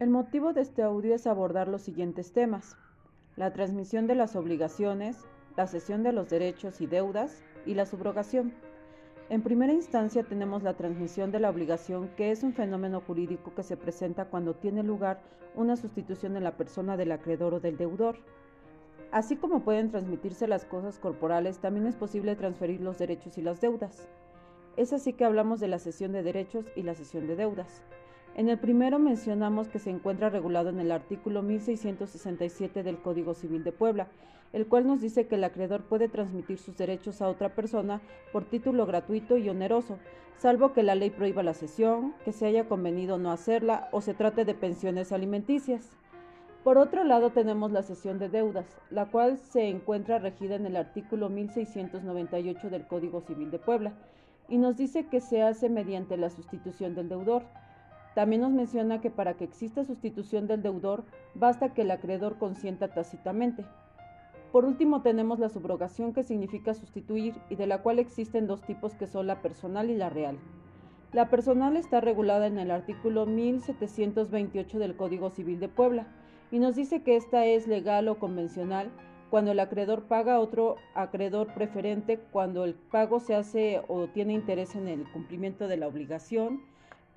El motivo de este audio es abordar los siguientes temas. La transmisión de las obligaciones, la cesión de los derechos y deudas y la subrogación. En primera instancia tenemos la transmisión de la obligación, que es un fenómeno jurídico que se presenta cuando tiene lugar una sustitución en la persona del acreedor o del deudor. Así como pueden transmitirse las cosas corporales, también es posible transferir los derechos y las deudas. Es así que hablamos de la cesión de derechos y la cesión de deudas. En el primero mencionamos que se encuentra regulado en el artículo 1667 del Código Civil de Puebla, el cual nos dice que el acreedor puede transmitir sus derechos a otra persona por título gratuito y oneroso, salvo que la ley prohíba la cesión, que se haya convenido no hacerla o se trate de pensiones alimenticias. Por otro lado tenemos la cesión de deudas, la cual se encuentra regida en el artículo 1698 del Código Civil de Puebla, y nos dice que se hace mediante la sustitución del deudor. También nos menciona que para que exista sustitución del deudor basta que el acreedor consienta tácitamente. Por último tenemos la subrogación que significa sustituir y de la cual existen dos tipos que son la personal y la real. La personal está regulada en el artículo 1728 del Código Civil de Puebla y nos dice que esta es legal o convencional cuando el acreedor paga a otro acreedor preferente, cuando el pago se hace o tiene interés en el cumplimiento de la obligación,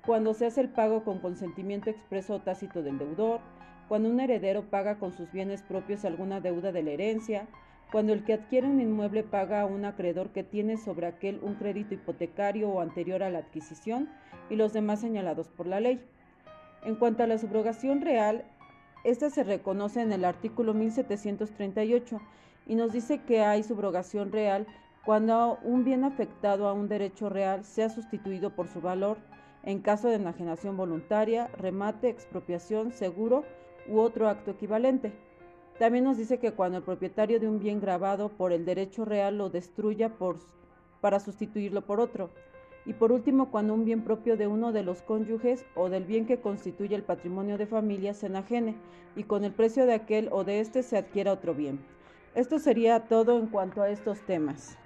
cuando se hace el pago con consentimiento expreso o tácito del deudor, cuando un heredero paga con sus bienes propios alguna deuda de la herencia, cuando el que adquiere un inmueble paga a un acreedor que tiene sobre aquel un crédito hipotecario o anterior a la adquisición y los demás señalados por la ley. En cuanto a la subrogación real, esta se reconoce en el artículo 1738 y nos dice que hay subrogación real cuando un bien afectado a un derecho real sea sustituido por su valor en caso de enajenación voluntaria, remate, expropiación, seguro u otro acto equivalente. También nos dice que cuando el propietario de un bien grabado por el derecho real lo destruya para sustituirlo por otro. Y por último, cuando un bien propio de uno de los cónyuges o del bien que constituye el patrimonio de familia se enajene y con el precio de aquel o de éste se adquiera otro bien. Esto sería todo en cuanto a estos temas.